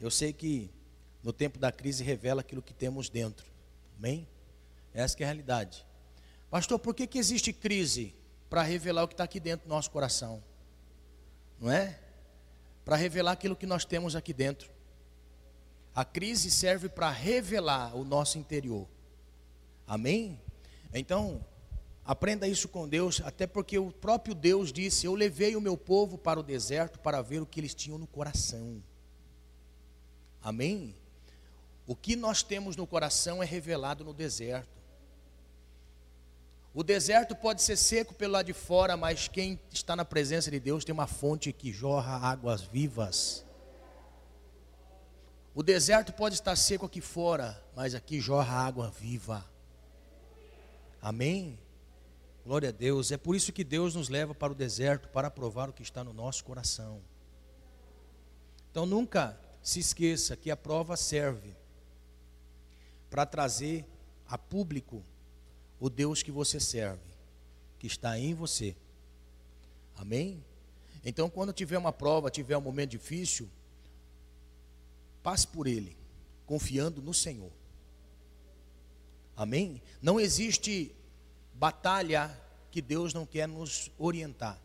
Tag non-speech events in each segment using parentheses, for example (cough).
Eu sei que no tempo da crise revela aquilo que temos dentro. Amém? Essa é a realidade. Pastor, por que, que existe crise? Para revelar o que está aqui dentro do nosso coração. Não é? Para revelar aquilo que nós temos aqui dentro. A crise serve para revelar o nosso interior. Amém? Então, aprenda isso com Deus, até porque o próprio Deus disse: Eu levei o meu povo para o deserto para ver o que eles tinham no coração. Amém? O que nós temos no coração é revelado no deserto. O deserto pode ser seco pelo lado de fora, mas quem está na presença de Deus tem uma fonte que jorra águas vivas. O deserto pode estar seco aqui fora, mas aqui jorra água viva. Amém? Glória a Deus. É por isso que Deus nos leva para o deserto para provar o que está no nosso coração. Então nunca se esqueça que a prova serve para trazer a público o Deus que você serve, que está em você. Amém? Então, quando tiver uma prova, tiver um momento difícil, passe por ele, confiando no Senhor. Amém? Não existe batalha que Deus não quer nos orientar.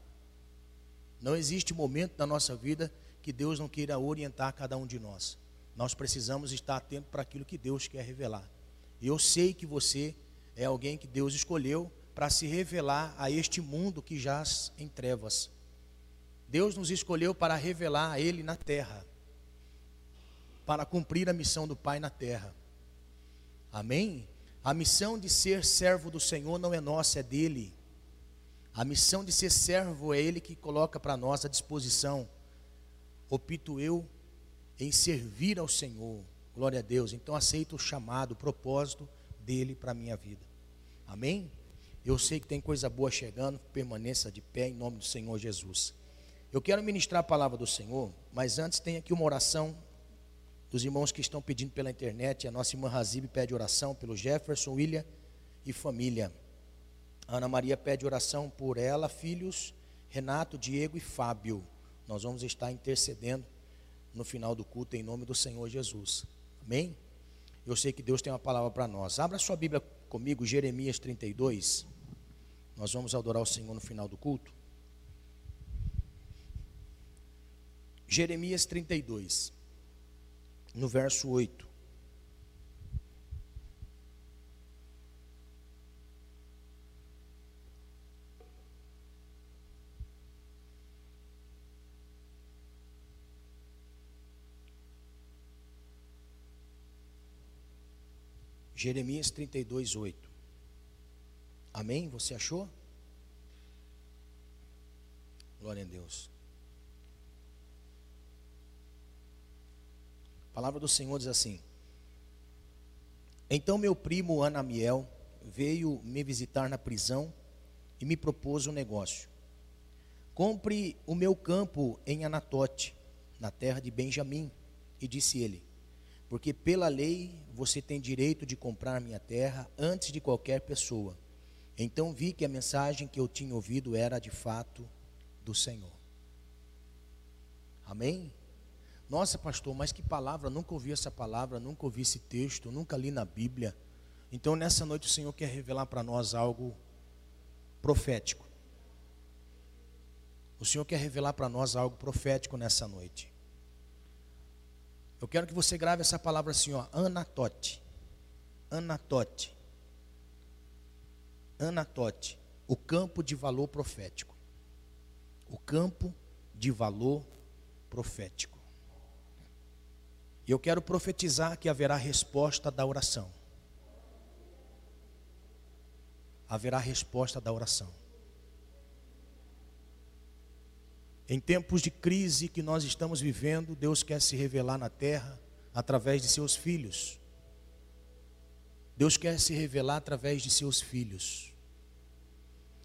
Não existe momento da nossa vida que Deus não queira orientar cada um de nós. Nós precisamos estar atentos para aquilo que Deus quer revelar. E eu sei que você é alguém que Deus escolheu para se revelar a este mundo que jaz em trevas. Deus nos escolheu para revelar a Ele na terra, para cumprir a missão do Pai na terra. Amém? A missão de ser servo do Senhor não é nossa, é dele. A missão de ser servo é Ele que coloca para nós à disposição. Opito eu em servir ao Senhor. Glória a Deus. Então aceito o chamado, o propósito dele para a minha vida. Amém? Eu sei que tem coisa boa chegando, permaneça de pé em nome do Senhor Jesus. Eu quero ministrar a palavra do Senhor, mas antes tem aqui uma oração dos irmãos que estão pedindo pela internet. A nossa irmã Razib pede oração pelo Jefferson, William e família. A Ana Maria pede oração por ela, filhos, Renato, Diego e Fábio. Nós vamos estar intercedendo no final do culto em nome do Senhor Jesus. Amém? Eu sei que Deus tem uma palavra para nós. Abra sua Bíblia comigo, Jeremias 32. Nós vamos adorar o Senhor no final do culto. Jeremias 32, no verso 8. Jeremias 32, 8. Amém? Você achou? Glória a Deus. A palavra do Senhor diz assim: Então meu primo Anamiel veio me visitar na prisão e me propôs um negócio. Compre o meu campo em Anatote, na terra de Benjamim, e disse ele: porque pela lei você tem direito de comprar minha terra antes de qualquer pessoa. Então vi que a mensagem que eu tinha ouvido era de fato do Senhor. Amém? Nossa, pastor, mas que palavra, nunca ouvi essa palavra, nunca ouvi esse texto, nunca li na Bíblia. Então nessa noite o Senhor quer revelar para nós algo profético. O Senhor quer revelar para nós algo profético nessa noite. Eu quero que você grave essa palavra assim, ó, anatote. Anatote. Anatote. O campo de valor profético. O campo de valor profético. E eu quero profetizar que haverá resposta da oração. Haverá resposta da oração. Em tempos de crise que nós estamos vivendo, Deus quer se revelar na terra através de seus filhos. Deus quer se revelar através de seus filhos.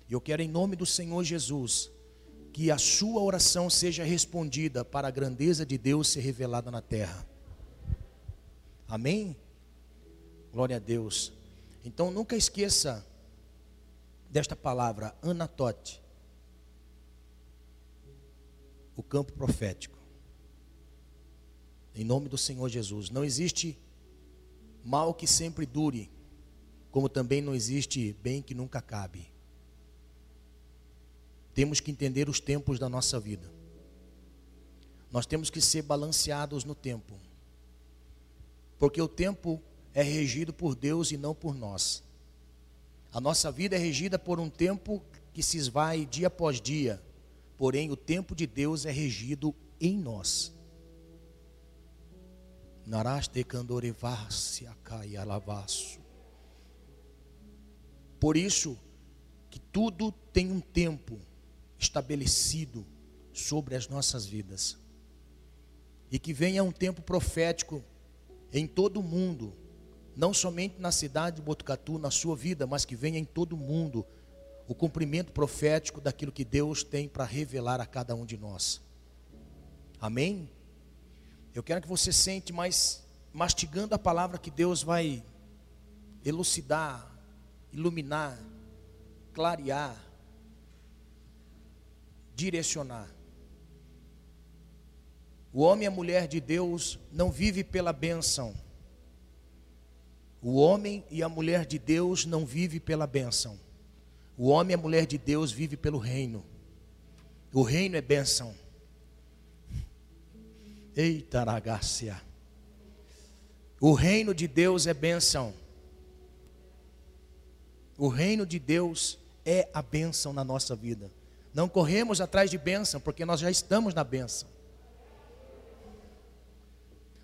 E eu quero, em nome do Senhor Jesus, que a sua oração seja respondida para a grandeza de Deus ser revelada na terra. Amém? Glória a Deus. Então nunca esqueça desta palavra, anatote o campo profético. Em nome do Senhor Jesus. Não existe mal que sempre dure, como também não existe bem que nunca cabe. Temos que entender os tempos da nossa vida. Nós temos que ser balanceados no tempo. Porque o tempo é regido por Deus e não por nós. A nossa vida é regida por um tempo que se esvai dia após dia. Porém, o tempo de Deus é regido em nós. Naraste candorevasse acai alavaço. Por isso que tudo tem um tempo estabelecido sobre as nossas vidas. E que venha um tempo profético em todo o mundo, não somente na cidade de Botucatu, na sua vida, mas que venha em todo o mundo o cumprimento profético daquilo que Deus tem para revelar a cada um de nós. Amém? Eu quero que você sente mais mastigando a palavra que Deus vai elucidar, iluminar, clarear, direcionar. O homem e a mulher de Deus não vive pela bênção. O homem e a mulher de Deus não vive pela bênção. O homem e a mulher de Deus vive pelo reino. O reino é bênção. Eita, ragácia. O reino de Deus é bênção. O reino de Deus é a bênção na nossa vida. Não corremos atrás de bênção, porque nós já estamos na bênção.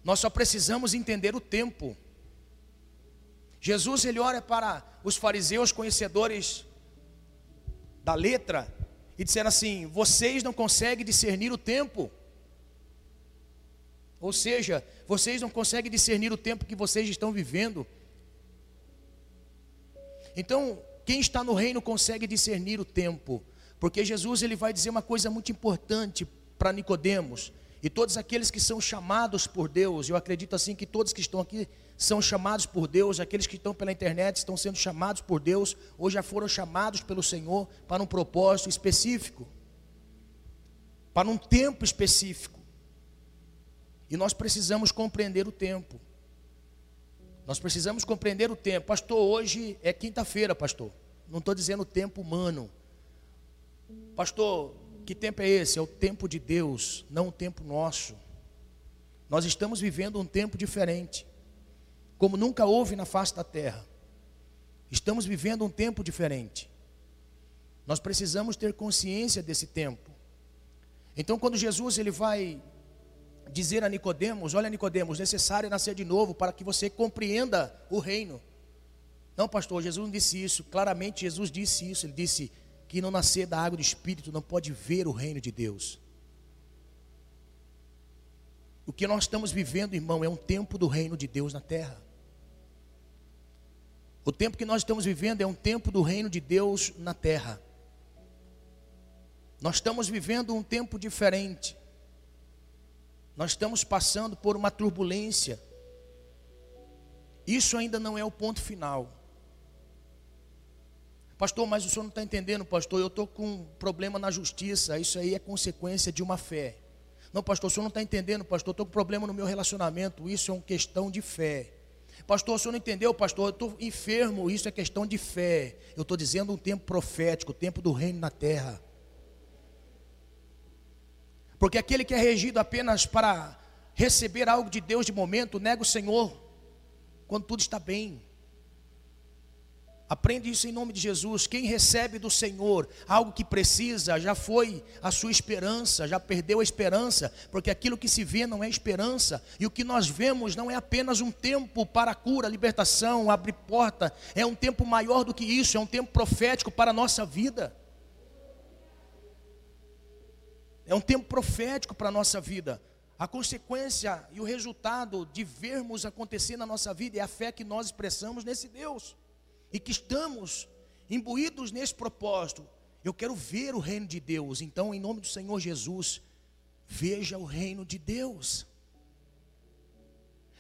Nós só precisamos entender o tempo. Jesus ele olha para os fariseus conhecedores da letra e disseram assim: vocês não conseguem discernir o tempo. Ou seja, vocês não conseguem discernir o tempo que vocês estão vivendo. Então, quem está no reino consegue discernir o tempo, porque Jesus ele vai dizer uma coisa muito importante para Nicodemos e todos aqueles que são chamados por Deus. Eu acredito assim que todos que estão aqui são chamados por Deus, aqueles que estão pela internet estão sendo chamados por Deus, ou já foram chamados pelo Senhor para um propósito específico, para um tempo específico. E nós precisamos compreender o tempo. Nós precisamos compreender o tempo. Pastor, hoje é quinta-feira, pastor. Não estou dizendo tempo humano. Pastor, que tempo é esse? É o tempo de Deus, não o tempo nosso. Nós estamos vivendo um tempo diferente, como nunca houve na face da terra. Estamos vivendo um tempo diferente. Nós precisamos ter consciência desse tempo. Então, quando Jesus ele vai dizer a Nicodemos, olha Nicodemos, necessário é nascer de novo para que você compreenda o reino. Não, pastor, Jesus não disse isso. Claramente Jesus disse isso. Ele disse que não nascer da água do espírito não pode ver o reino de Deus. O que nós estamos vivendo, irmão, é um tempo do reino de Deus na terra. O tempo que nós estamos vivendo é um tempo do reino de Deus na terra. Nós estamos vivendo um tempo diferente. Nós estamos passando por uma turbulência. Isso ainda não é o ponto final. Pastor, mas o senhor não está entendendo, pastor. Eu estou com um problema na justiça. Isso aí é consequência de uma fé. Não, pastor, o senhor não está entendendo, pastor. Estou com problema no meu relacionamento. Isso é uma questão de fé. Pastor, o senhor não entendeu, pastor? Eu estou enfermo. Isso é questão de fé. Eu estou dizendo um tempo profético, o tempo do reino na terra. Porque aquele que é regido apenas para receber algo de Deus de momento, nega o Senhor quando tudo está bem. Aprende isso em nome de Jesus. Quem recebe do Senhor algo que precisa, já foi a sua esperança, já perdeu a esperança, porque aquilo que se vê não é esperança, e o que nós vemos não é apenas um tempo para cura, libertação, abrir porta, é um tempo maior do que isso, é um tempo profético para a nossa vida. É um tempo profético para a nossa vida. A consequência e o resultado de vermos acontecer na nossa vida é a fé que nós expressamos nesse Deus. E que estamos imbuídos nesse propósito. Eu quero ver o reino de Deus. Então, em nome do Senhor Jesus, veja o reino de Deus.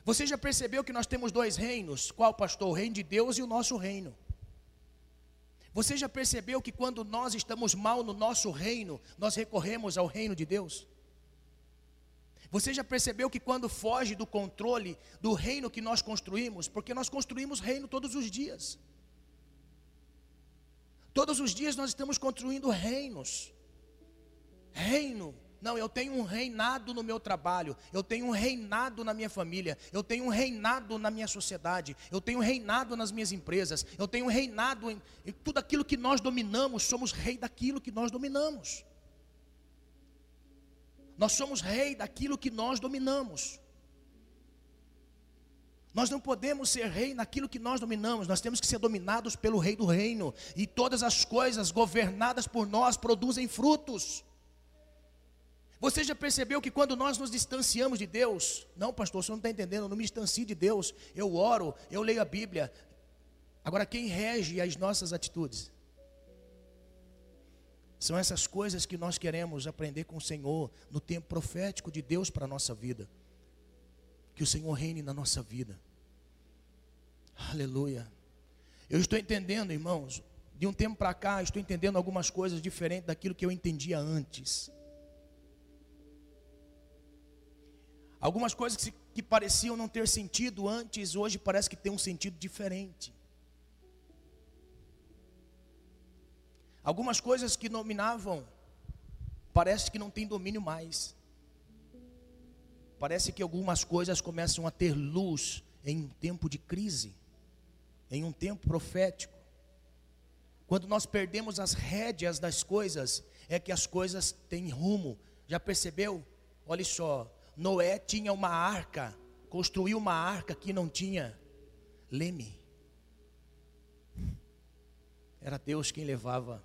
Você já percebeu que nós temos dois reinos? Qual, pastor? O reino de Deus e o nosso reino. Você já percebeu que quando nós estamos mal no nosso reino, nós recorremos ao reino de Deus? Você já percebeu que quando foge do controle do reino que nós construímos, porque nós construímos reino todos os dias. Todos os dias nós estamos construindo reinos. Reino. Não, eu tenho um reinado no meu trabalho, eu tenho um reinado na minha família, eu tenho um reinado na minha sociedade, eu tenho um reinado nas minhas empresas, eu tenho um reinado em, em tudo aquilo que nós dominamos, somos rei daquilo que nós dominamos. Nós somos rei daquilo que nós dominamos. Nós não podemos ser rei naquilo que nós dominamos, nós temos que ser dominados pelo rei do reino, e todas as coisas governadas por nós produzem frutos. Você já percebeu que quando nós nos distanciamos de Deus, não, pastor, você não está entendendo, eu não me distancio de Deus, eu oro, eu leio a Bíblia. Agora, quem rege as nossas atitudes? São essas coisas que nós queremos aprender com o Senhor no tempo profético de Deus para a nossa vida. Que o Senhor reine na nossa vida. Aleluia. Eu estou entendendo, irmãos, de um tempo para cá, estou entendendo algumas coisas diferentes daquilo que eu entendia antes. Algumas coisas que, que pareciam não ter sentido antes, hoje parece que tem um sentido diferente. Algumas coisas que dominavam, parece que não tem domínio mais. Parece que algumas coisas começam a ter luz em um tempo de crise, em um tempo profético. Quando nós perdemos as rédeas das coisas, é que as coisas têm rumo. Já percebeu? Olha só, Noé tinha uma arca, construiu uma arca que não tinha leme. Era Deus quem levava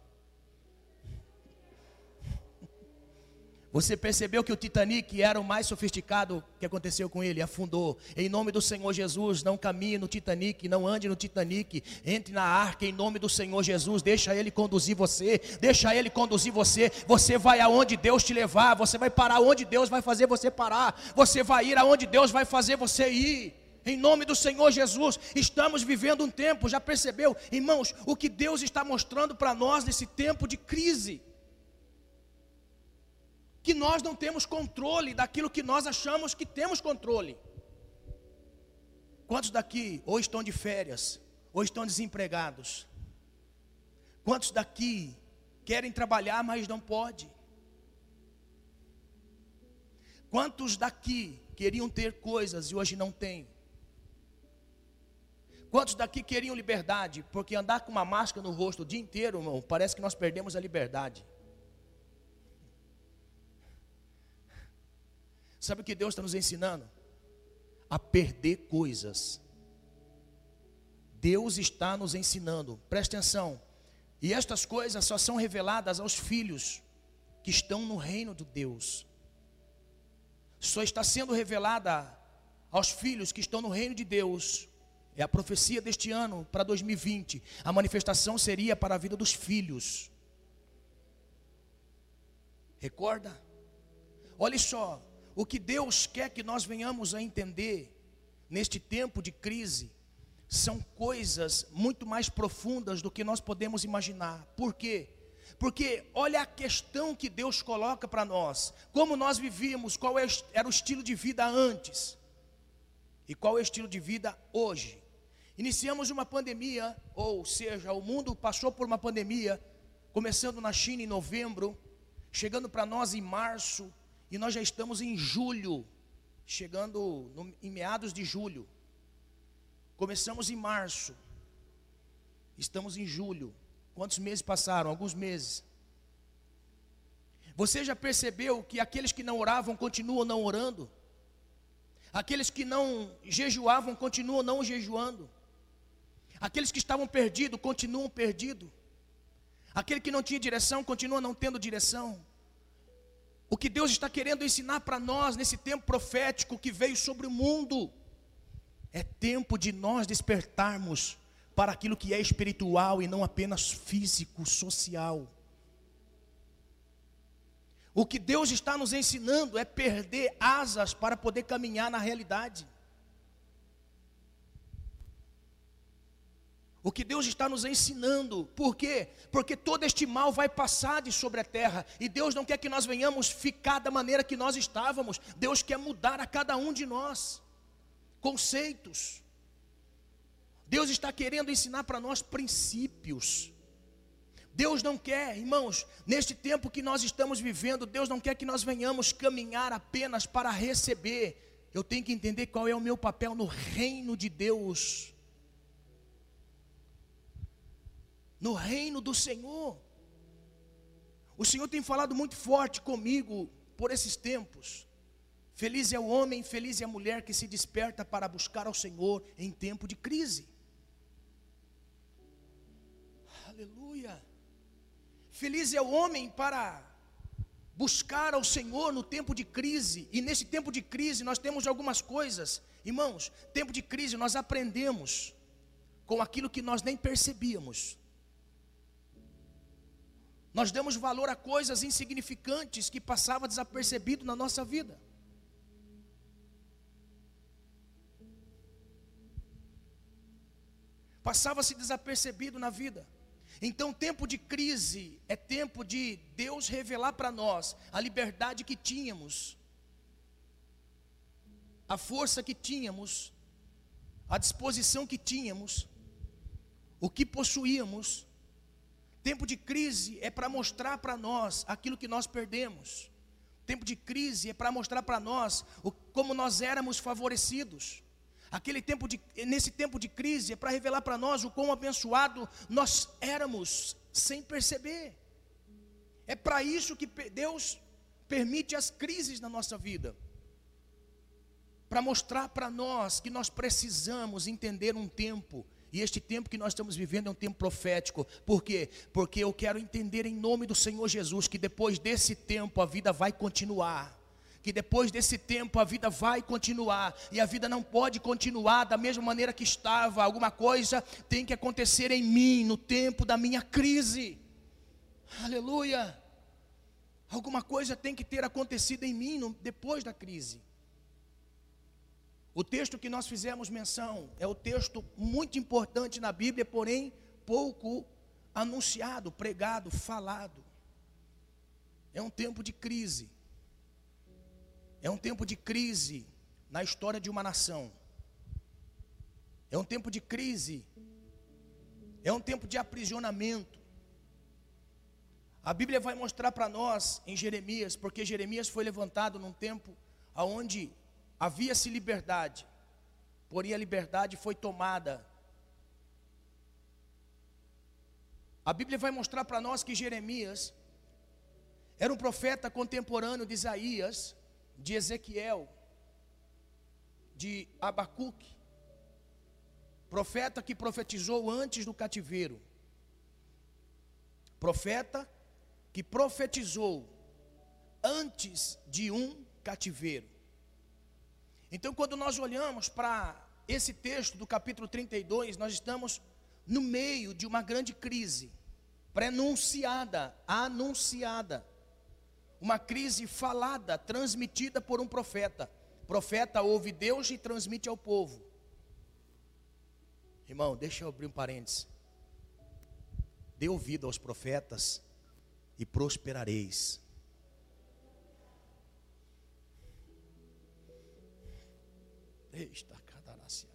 Você percebeu que o Titanic era o mais sofisticado que aconteceu com ele, afundou. Em nome do Senhor Jesus, não caminhe no Titanic, não ande no Titanic, entre na arca em nome do Senhor Jesus, deixa ele conduzir você, deixa ele conduzir você. Você vai aonde Deus te levar, você vai parar onde Deus vai fazer você parar, você vai ir aonde Deus vai fazer você ir. Em nome do Senhor Jesus, estamos vivendo um tempo, já percebeu, irmãos, o que Deus está mostrando para nós nesse tempo de crise que nós não temos controle daquilo que nós achamos que temos controle. Quantos daqui ou estão de férias, ou estão desempregados? Quantos daqui querem trabalhar, mas não pode? Quantos daqui queriam ter coisas e hoje não têm? Quantos daqui queriam liberdade? Porque andar com uma máscara no rosto o dia inteiro, irmão, parece que nós perdemos a liberdade. Sabe o que Deus está nos ensinando? A perder coisas. Deus está nos ensinando, preste atenção. E estas coisas só são reveladas aos filhos que estão no reino de Deus. Só está sendo revelada aos filhos que estão no reino de Deus. É a profecia deste ano para 2020. A manifestação seria para a vida dos filhos. Recorda? Olhe só, o que Deus quer que nós venhamos a entender neste tempo de crise são coisas muito mais profundas do que nós podemos imaginar. Por quê? Porque olha a questão que Deus coloca para nós. Como nós vivíamos, qual é era o estilo de vida antes e qual é o estilo de vida hoje. Iniciamos uma pandemia, ou seja, o mundo passou por uma pandemia, começando na China em novembro, chegando para nós em março, e nós já estamos em julho, chegando no, em meados de julho. Começamos em março, estamos em julho. Quantos meses passaram? Alguns meses. Você já percebeu que aqueles que não oravam continuam não orando? Aqueles que não jejuavam continuam não jejuando? Aqueles que estavam perdidos continuam perdidos? Aquele que não tinha direção continua não tendo direção? O que Deus está querendo ensinar para nós nesse tempo profético que veio sobre o mundo é tempo de nós despertarmos para aquilo que é espiritual e não apenas físico, social. O que Deus está nos ensinando é perder asas para poder caminhar na realidade. O que Deus está nos ensinando. Por quê? Porque todo este mal vai passar de sobre a terra. E Deus não quer que nós venhamos ficar da maneira que nós estávamos. Deus quer mudar a cada um de nós. Conceitos. Deus está querendo ensinar para nós princípios. Deus não quer, irmãos, neste tempo que nós estamos vivendo, Deus não quer que nós venhamos caminhar apenas para receber. Eu tenho que entender qual é o meu papel no reino de Deus. No reino do Senhor. O Senhor tem falado muito forte comigo por esses tempos. Feliz é o homem, feliz é a mulher que se desperta para buscar ao Senhor em tempo de crise. Aleluia. Feliz é o homem para buscar ao Senhor no tempo de crise. E nesse tempo de crise nós temos algumas coisas. Irmãos, tempo de crise nós aprendemos com aquilo que nós nem percebíamos. Nós damos valor a coisas insignificantes que passavam desapercebido na nossa vida. Passava-se desapercebido na vida. Então, tempo de crise é tempo de Deus revelar para nós a liberdade que tínhamos, a força que tínhamos, a disposição que tínhamos, o que possuíamos Tempo de crise é para mostrar para nós aquilo que nós perdemos. Tempo de crise é para mostrar para nós o, como nós éramos favorecidos. Aquele tempo de, nesse tempo de crise é para revelar para nós o quão abençoado nós éramos sem perceber. É para isso que Deus permite as crises na nossa vida. Para mostrar para nós que nós precisamos entender um tempo e este tempo que nós estamos vivendo é um tempo profético. Por quê? Porque eu quero entender em nome do Senhor Jesus que depois desse tempo a vida vai continuar. Que depois desse tempo a vida vai continuar. E a vida não pode continuar da mesma maneira que estava. Alguma coisa tem que acontecer em mim no tempo da minha crise. Aleluia. Alguma coisa tem que ter acontecido em mim no, depois da crise. O texto que nós fizemos menção é o texto muito importante na Bíblia, porém pouco anunciado, pregado, falado. É um tempo de crise. É um tempo de crise na história de uma nação. É um tempo de crise. É um tempo de aprisionamento. A Bíblia vai mostrar para nós em Jeremias, porque Jeremias foi levantado num tempo aonde Havia-se liberdade, porém a liberdade foi tomada. A Bíblia vai mostrar para nós que Jeremias era um profeta contemporâneo de Isaías, de Ezequiel, de Abacuque, profeta que profetizou antes do cativeiro, profeta que profetizou antes de um cativeiro. Então, quando nós olhamos para esse texto do capítulo 32, nós estamos no meio de uma grande crise, prenunciada, anunciada. Uma crise falada, transmitida por um profeta. Profeta ouve Deus e transmite ao povo. Irmão, deixa eu abrir um parênteses. Dê ouvido aos profetas e prosperareis. Esta cadarácia.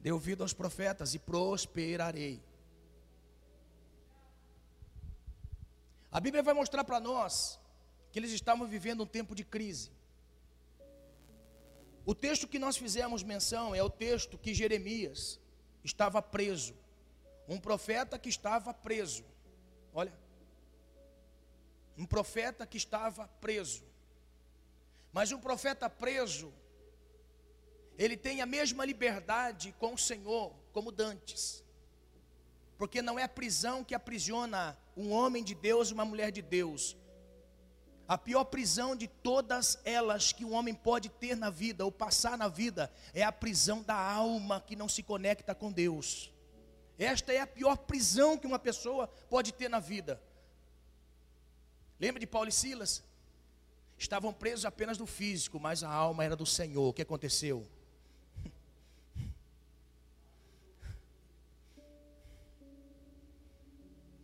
Dê ouvido aos profetas e prosperarei. A Bíblia vai mostrar para nós que eles estavam vivendo um tempo de crise. O texto que nós fizemos menção é o texto que Jeremias estava preso. Um profeta que estava preso. Olha, um profeta que estava preso. Mas um profeta preso, ele tem a mesma liberdade com o Senhor como dantes. Porque não é a prisão que aprisiona um homem de Deus uma mulher de Deus. A pior prisão de todas elas que um homem pode ter na vida ou passar na vida é a prisão da alma que não se conecta com Deus. Esta é a pior prisão que uma pessoa pode ter na vida. Lembra de Paulo e Silas? estavam presos apenas do físico, mas a alma era do Senhor. O que aconteceu? (laughs)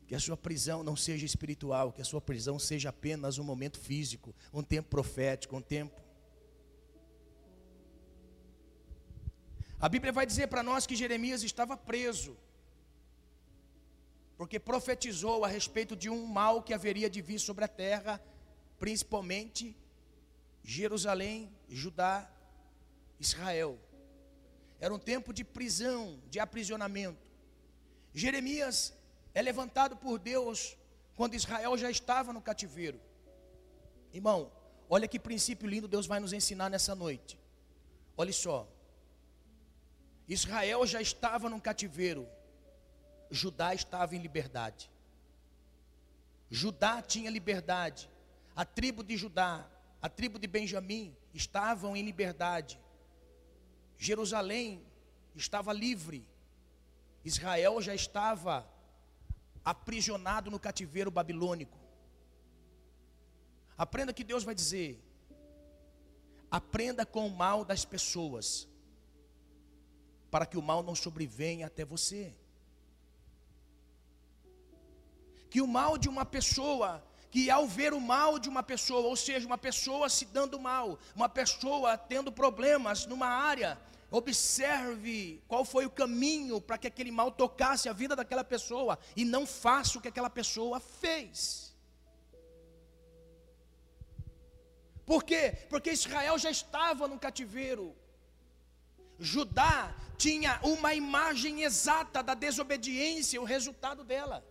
Que a sua prisão não seja espiritual, que a sua prisão seja apenas um momento físico, um tempo profético, um tempo. A Bíblia vai dizer para nós que Jeremias estava preso, porque profetizou a respeito de um mal que haveria de vir sobre a terra, principalmente Jerusalém, Judá, Israel. Era um tempo de prisão, de aprisionamento. Jeremias é levantado por Deus quando Israel já estava no cativeiro. Irmão, olha que princípio lindo Deus vai nos ensinar nessa noite. Olha só. Israel já estava no cativeiro. Judá estava em liberdade. Judá tinha liberdade. A tribo de Judá, a tribo de Benjamim estavam em liberdade. Jerusalém estava livre. Israel já estava aprisionado no cativeiro babilônico. Aprenda que Deus vai dizer. Aprenda com o mal das pessoas, para que o mal não sobrevenha até você. Que o mal de uma pessoa, que ao ver o mal de uma pessoa, ou seja, uma pessoa se dando mal, uma pessoa tendo problemas numa área, Observe qual foi o caminho para que aquele mal tocasse a vida daquela pessoa e não faça o que aquela pessoa fez. Por quê? Porque Israel já estava no cativeiro. Judá tinha uma imagem exata da desobediência, o resultado dela.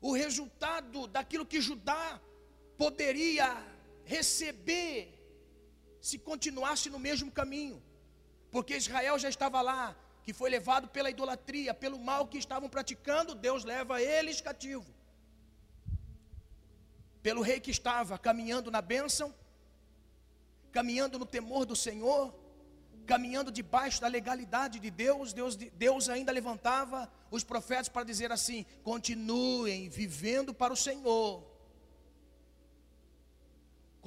O resultado daquilo que Judá poderia receber se continuasse no mesmo caminho, porque Israel já estava lá, que foi levado pela idolatria, pelo mal que estavam praticando, Deus leva eles cativo. Pelo rei que estava caminhando na bênção, caminhando no temor do Senhor, caminhando debaixo da legalidade de Deus, Deus, Deus ainda levantava os profetas para dizer assim: continuem vivendo para o Senhor,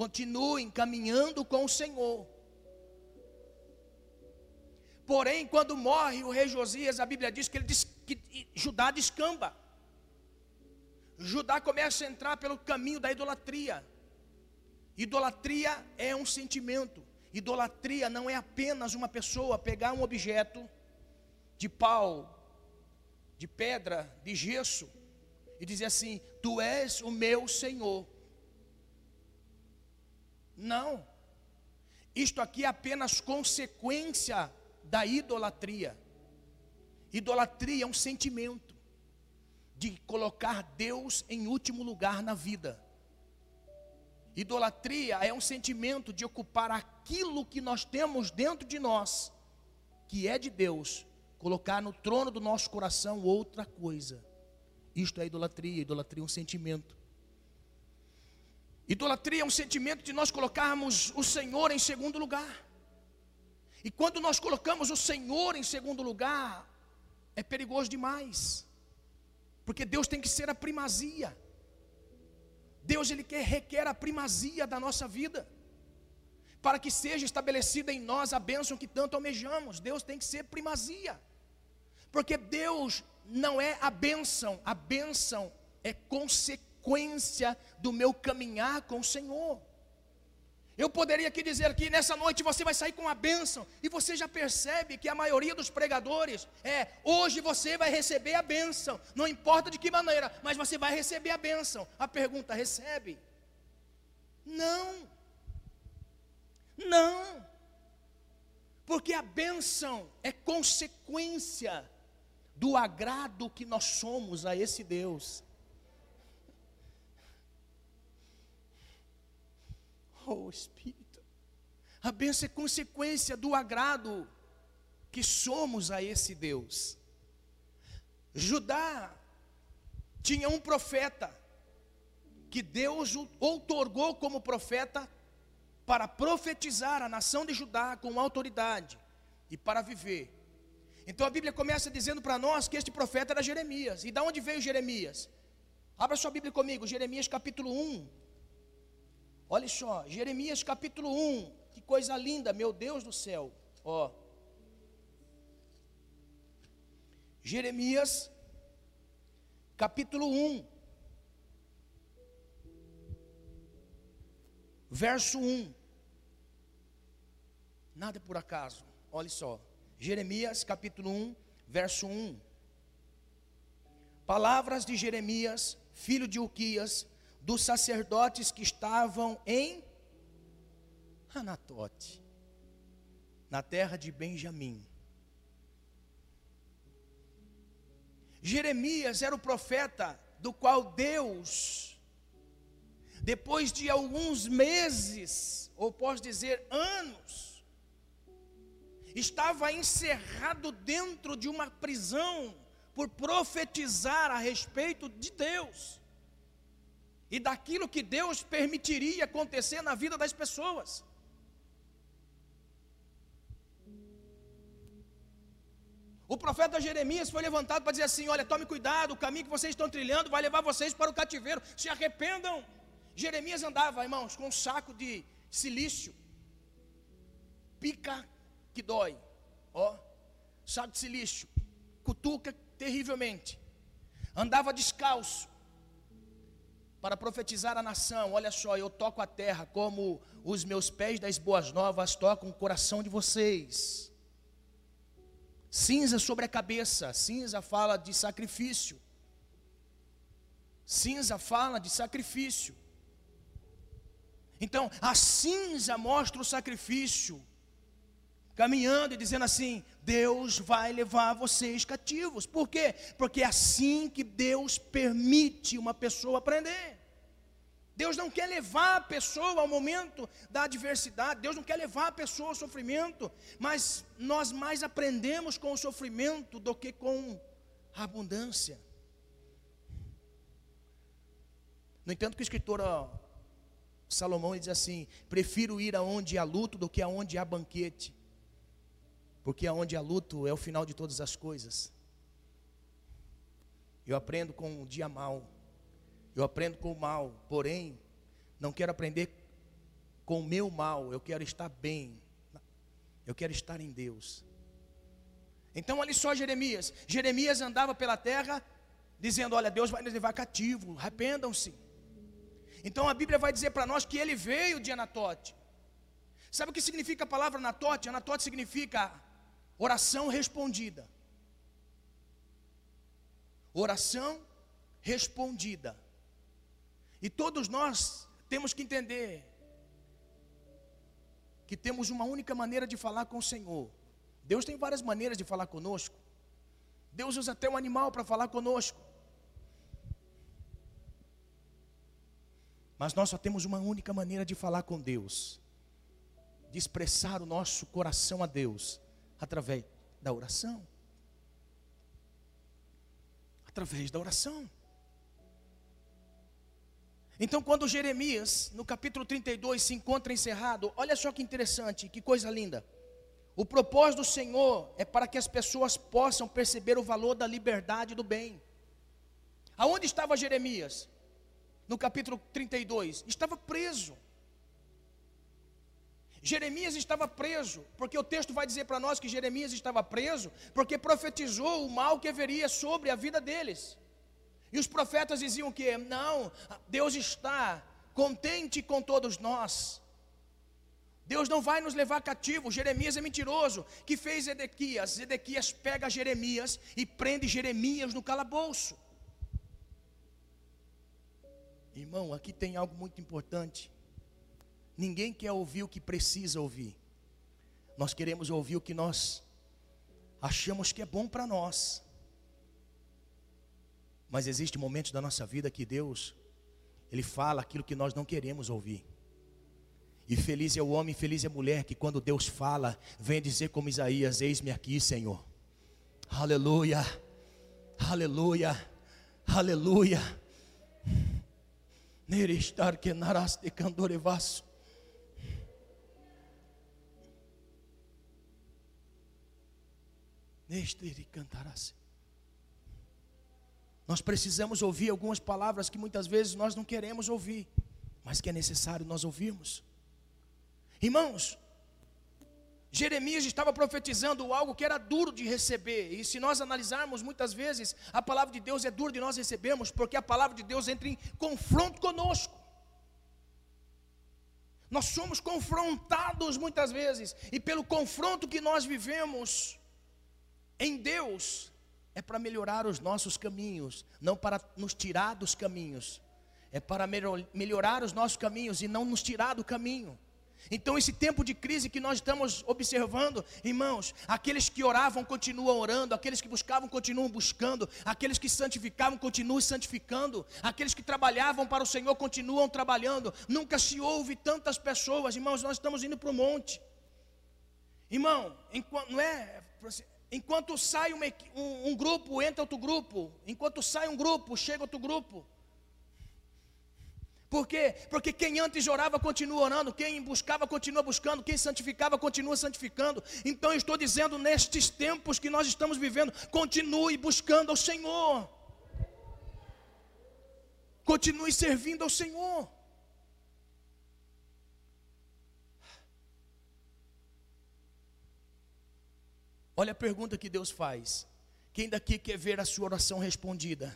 Continuem caminhando com o Senhor. Porém, quando morre o rei Josias, a Bíblia diz que, ele diz que Judá descamba. Judá começa a entrar pelo caminho da idolatria. Idolatria é um sentimento. Idolatria não é apenas uma pessoa pegar um objeto de pau, de pedra, de gesso e dizer assim: Tu és o meu Senhor. Não. Isto aqui é apenas consequência da idolatria. Idolatria é um sentimento de colocar Deus em último lugar na vida. Idolatria é um sentimento de ocupar aquilo que nós temos dentro de nós, que é de Deus, colocar no trono do nosso coração outra coisa. Isto é idolatria. Idolatria é um sentimento. Idolatria é um sentimento de nós colocarmos o Senhor em segundo lugar. E quando nós colocamos o Senhor em segundo lugar, é perigoso demais. Porque Deus tem que ser a primazia. Deus ele quer, requer a primazia da nossa vida. Para que seja estabelecida em nós a bênção que tanto almejamos. Deus tem que ser primazia. Porque Deus não é a bênção, a bênção é consequência do meu caminhar com o Senhor. Eu poderia aqui dizer que nessa noite você vai sair com a bênção, e você já percebe que a maioria dos pregadores é: hoje você vai receber a bênção, não importa de que maneira, mas você vai receber a bênção. A pergunta: recebe? Não, não, porque a bênção é consequência do agrado que nós somos a esse Deus. Oh Espírito, a bênção é consequência do agrado que somos a esse Deus. Judá tinha um profeta que Deus outorgou como profeta para profetizar a nação de Judá com autoridade e para viver. Então a Bíblia começa dizendo para nós que este profeta era Jeremias. E da onde veio Jeremias? Abra sua Bíblia comigo, Jeremias capítulo 1. Olha só, Jeremias capítulo 1, que coisa linda, meu Deus do céu. Ó. Jeremias capítulo 1, verso 1. Nada é por acaso. Olha só. Jeremias capítulo 1, verso 1. Palavras de Jeremias, filho de Uquias, dos sacerdotes que estavam em Anatote, na terra de Benjamim. Jeremias era o profeta do qual Deus, depois de alguns meses, ou posso dizer anos, estava encerrado dentro de uma prisão por profetizar a respeito de Deus e daquilo que Deus permitiria acontecer na vida das pessoas. O profeta Jeremias foi levantado para dizer assim: Olha, tome cuidado, o caminho que vocês estão trilhando vai levar vocês para o cativeiro, se arrependam. Jeremias andava, irmãos, com um saco de silício, pica que dói, ó, saco de silício, cutuca terrivelmente, andava descalço, para profetizar a nação: olha só, eu toco a terra como os meus pés das boas novas tocam o coração de vocês. Cinza sobre a cabeça, cinza fala de sacrifício. Cinza fala de sacrifício. Então, a cinza mostra o sacrifício, caminhando e dizendo assim: Deus vai levar vocês cativos. Por quê? Porque é assim que Deus permite uma pessoa aprender. Deus não quer levar a pessoa ao momento da adversidade, Deus não quer levar a pessoa ao sofrimento, mas nós mais aprendemos com o sofrimento do que com a abundância. No entanto, que o escritor Salomão diz assim: prefiro ir aonde há luto do que aonde há banquete, porque aonde há luto é o final de todas as coisas. Eu aprendo com o dia mal. Eu aprendo com o mal, porém, não quero aprender com o meu mal, eu quero estar bem, eu quero estar em Deus. Então, olha só Jeremias: Jeremias andava pela terra, dizendo: Olha, Deus vai nos levar cativo, arrependam-se. Então a Bíblia vai dizer para nós que ele veio de Anatote. Sabe o que significa a palavra Anatote? Anatote significa oração respondida. Oração respondida. E todos nós temos que entender que temos uma única maneira de falar com o Senhor. Deus tem várias maneiras de falar conosco. Deus usa até um animal para falar conosco. Mas nós só temos uma única maneira de falar com Deus, de expressar o nosso coração a Deus, através da oração. Através da oração. Então, quando Jeremias, no capítulo 32, se encontra encerrado, olha só que interessante, que coisa linda. O propósito do Senhor é para que as pessoas possam perceber o valor da liberdade do bem. Aonde estava Jeremias? No capítulo 32, estava preso. Jeremias estava preso, porque o texto vai dizer para nós que Jeremias estava preso, porque profetizou o mal que haveria sobre a vida deles. E os profetas diziam que não, Deus está contente com todos nós. Deus não vai nos levar cativo. Jeremias é mentiroso. Que fez Edequias? Edequias pega Jeremias e prende Jeremias no calabouço. Irmão, aqui tem algo muito importante. Ninguém quer ouvir o que precisa ouvir. Nós queremos ouvir o que nós achamos que é bom para nós. Mas existem momentos da nossa vida que Deus, Ele fala aquilo que nós não queremos ouvir. E feliz é o homem, feliz é a mulher que quando Deus fala, vem dizer como Isaías: Eis-me aqui, Senhor. Aleluia, aleluia, aleluia. Nerestar que naraste candorevasso. Neste cantarás. Nós precisamos ouvir algumas palavras que muitas vezes nós não queremos ouvir. mas que é necessário nós ouvirmos. Irmãos, Jeremias estava profetizando algo que era duro de receber, e se nós analisarmos muitas vezes, a palavra de Deus é dura de nós recebermos, porque a palavra de Deus entra em confronto conosco. Nós somos confrontados muitas vezes, e pelo confronto que nós vivemos em Deus, é para melhorar os nossos caminhos, não para nos tirar dos caminhos, é para melhorar os nossos caminhos e não nos tirar do caminho. Então, esse tempo de crise que nós estamos observando, irmãos, aqueles que oravam continuam orando, aqueles que buscavam continuam buscando, aqueles que santificavam continuam santificando, aqueles que trabalhavam para o Senhor continuam trabalhando. Nunca se ouve tantas pessoas, irmãos, nós estamos indo para o monte. Irmão, enquanto, não é, enquanto sai um, um, um grupo, entra outro grupo, enquanto sai um grupo, chega outro grupo. Por quê? Porque quem antes orava continua orando, quem buscava continua buscando, quem santificava continua santificando. Então eu estou dizendo nestes tempos que nós estamos vivendo, continue buscando ao Senhor. Continue servindo ao Senhor. Olha a pergunta que Deus faz: quem daqui quer ver a sua oração respondida?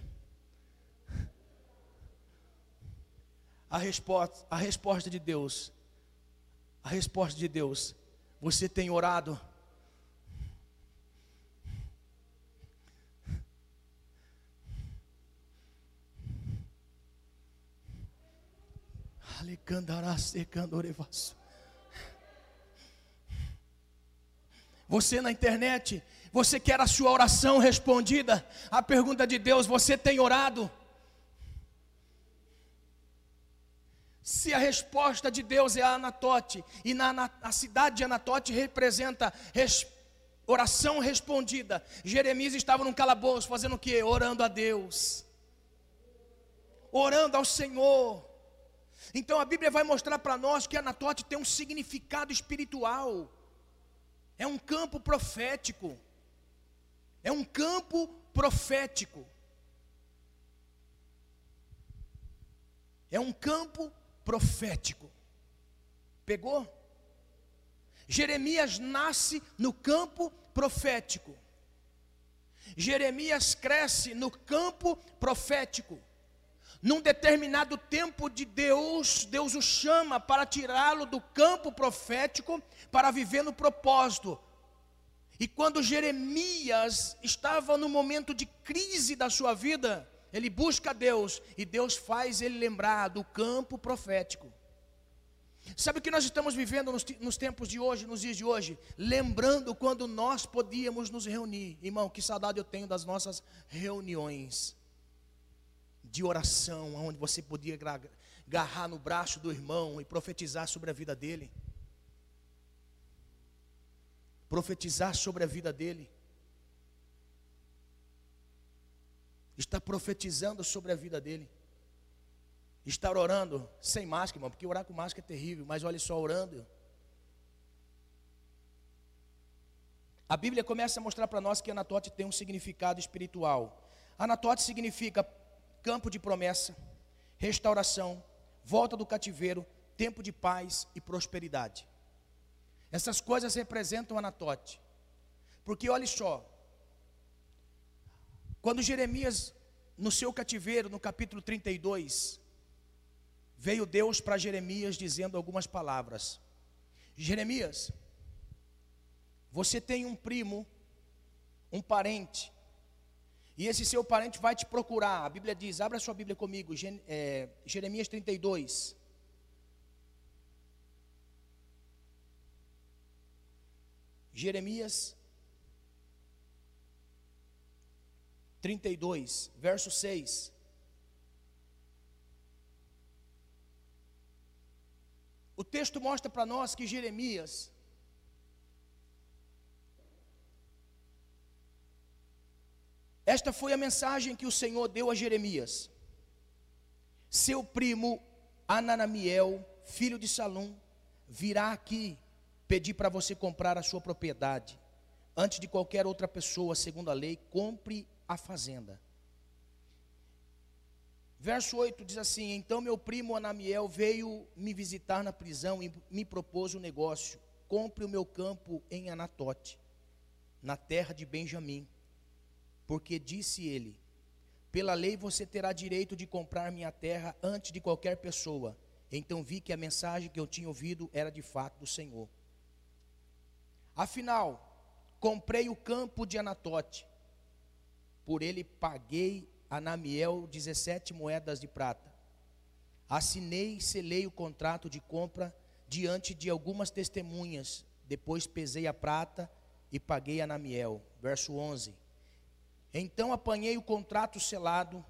A resposta, a resposta de Deus. A resposta de Deus. Você tem orado? Você na internet, você quer a sua oração respondida? A pergunta de Deus, você tem orado? Se a resposta de Deus é a Anatote, e na, na a cidade de Anatote representa res, oração respondida, Jeremias estava num calabouço fazendo o que? Orando a Deus, orando ao Senhor. Então a Bíblia vai mostrar para nós que Anatote tem um significado espiritual, é um campo profético, é um campo profético. É um campo profético. Pegou? Jeremias nasce no campo profético. Jeremias cresce no campo profético. Num determinado tempo de Deus, Deus o chama para tirá-lo do campo profético para viver no propósito. E quando Jeremias estava no momento de crise da sua vida, ele busca Deus e Deus faz ele lembrar do campo profético. Sabe o que nós estamos vivendo nos, nos, tempos de hoje, nos dias de hoje? Lembrando quando nós podíamos nos reunir. Irmão, que saudade eu tenho das nossas reuniões de oração, onde você podia agarrar no braço do irmão e profetizar sobre a vida dele. Profetizar sobre a vida dele. Está profetizando sobre a vida dele. Estar orando sem máscara, irmão, porque orar com máscara é terrível, mas olha só, orando. A Bíblia começa a mostrar para nós que Anatote tem um significado espiritual. Anatote significa campo de promessa, restauração, volta do cativeiro, tempo de paz e prosperidade. Essas coisas representam Anatote. Porque olha só, quando Jeremias, no seu cativeiro, no capítulo 32, veio Deus para Jeremias dizendo algumas palavras: Jeremias, você tem um primo, um parente, e esse seu parente vai te procurar. A Bíblia diz, abra sua Bíblia comigo, é, Jeremias 32. Jeremias 32, verso 6. O texto mostra para nós que Jeremias Esta foi a mensagem que o Senhor deu a Jeremias. Seu primo Ananamiel, filho de Salum, virá aqui pedir para você comprar a sua propriedade. Antes de qualquer outra pessoa, segundo a lei, compre a fazenda. Verso 8 diz assim: Então meu primo Anamiel veio me visitar na prisão e me propôs um negócio. Compre o meu campo em Anatote, na terra de Benjamim. Porque disse ele: Pela lei você terá direito de comprar minha terra antes de qualquer pessoa. Então vi que a mensagem que eu tinha ouvido era de fato do Senhor. Afinal, comprei o campo de Anatote. Por ele paguei Anamiel 17 moedas de prata. Assinei e selei o contrato de compra diante de algumas testemunhas. Depois pesei a prata e paguei Anamiel. Verso 11. Então apanhei o contrato selado,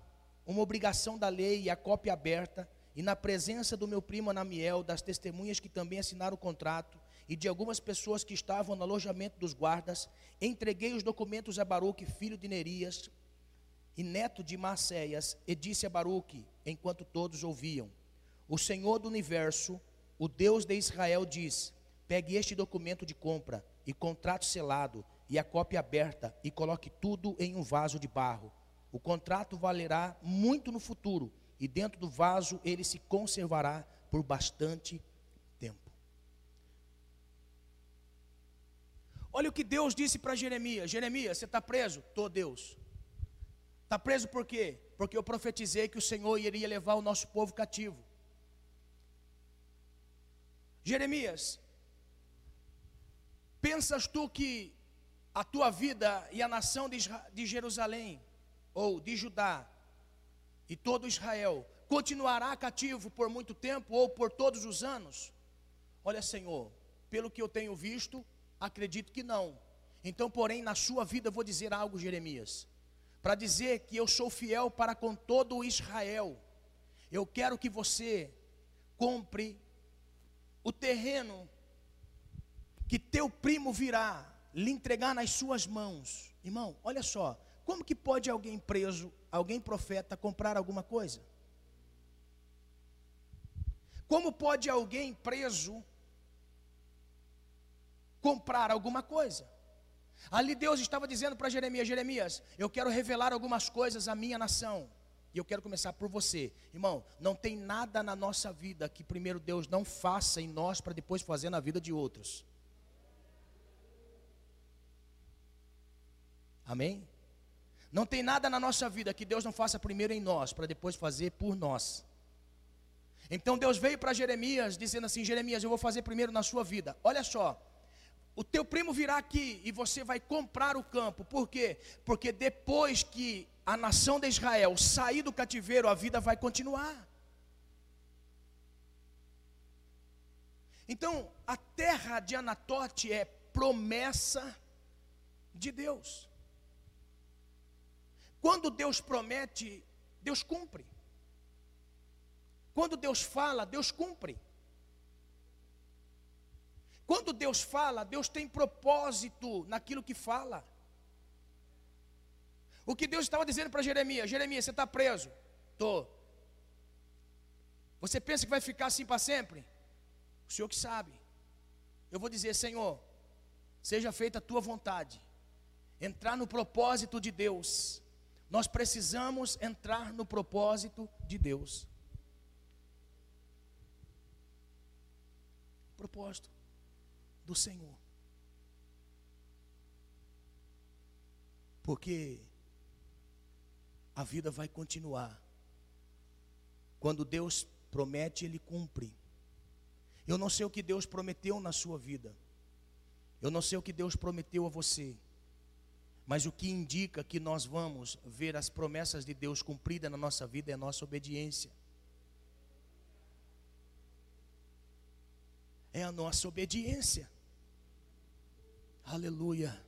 uma obrigação da lei e a cópia aberta, e na presença do meu primo Anamiel, das testemunhas que também assinaram o contrato, e de algumas pessoas que estavam no alojamento dos guardas, entreguei os documentos a Baruque, filho de Nerias, e neto de Maceias, e disse a Baruque, enquanto todos ouviam: O Senhor do universo, o Deus de Israel, diz: Pegue este documento de compra e contrato selado e a cópia aberta e coloque tudo em um vaso de barro. O contrato valerá muito no futuro e dentro do vaso ele se conservará por bastante tempo. Olha o que Deus disse para Jeremias: Jeremias, você está preso? Estou, Deus. Está preso por quê? Porque eu profetizei que o Senhor iria levar o nosso povo cativo. Jeremias, pensas tu que a tua vida e a nação de Jerusalém, ou de Judá, e todo Israel, continuará cativo por muito tempo ou por todos os anos? Olha, Senhor, pelo que eu tenho visto, acredito que não. Então, porém, na sua vida, vou dizer algo, Jeremias para dizer que eu sou fiel para com todo Israel. Eu quero que você compre o terreno que teu primo virá lhe entregar nas suas mãos. Irmão, olha só, como que pode alguém preso, alguém profeta comprar alguma coisa? Como pode alguém preso comprar alguma coisa? Ali Deus estava dizendo para Jeremias: Jeremias, eu quero revelar algumas coisas à minha nação. E eu quero começar por você. Irmão, não tem nada na nossa vida que primeiro Deus não faça em nós para depois fazer na vida de outros. Amém? Não tem nada na nossa vida que Deus não faça primeiro em nós para depois fazer por nós. Então Deus veio para Jeremias dizendo assim: Jeremias, eu vou fazer primeiro na sua vida. Olha só, o teu primo virá aqui e você vai comprar o campo. Por quê? Porque depois que a nação de Israel sair do cativeiro, a vida vai continuar. Então, a terra de Anatote é promessa de Deus. Quando Deus promete, Deus cumpre. Quando Deus fala, Deus cumpre. Quando Deus fala, Deus tem propósito naquilo que fala. O que Deus estava dizendo para Jeremias: Jeremias, você está preso? Estou. Você pensa que vai ficar assim para sempre? O Senhor que sabe. Eu vou dizer, Senhor, seja feita a tua vontade. Entrar no propósito de Deus. Nós precisamos entrar no propósito de Deus. Propósito do Senhor. Porque a vida vai continuar. Quando Deus promete, Ele cumpre. Eu não sei o que Deus prometeu na sua vida. Eu não sei o que Deus prometeu a você. Mas o que indica que nós vamos ver as promessas de Deus cumpridas na nossa vida é a nossa obediência. É a nossa obediência. Aleluia.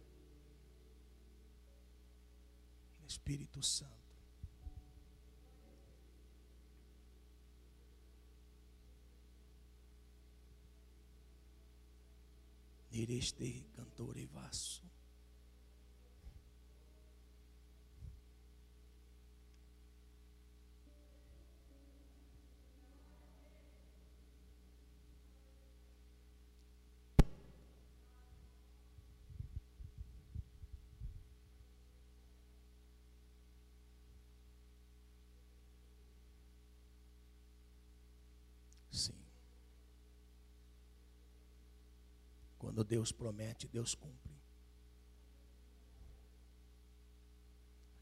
Espírito Santo. Cantor e vaso. Quando Deus promete, Deus cumpre.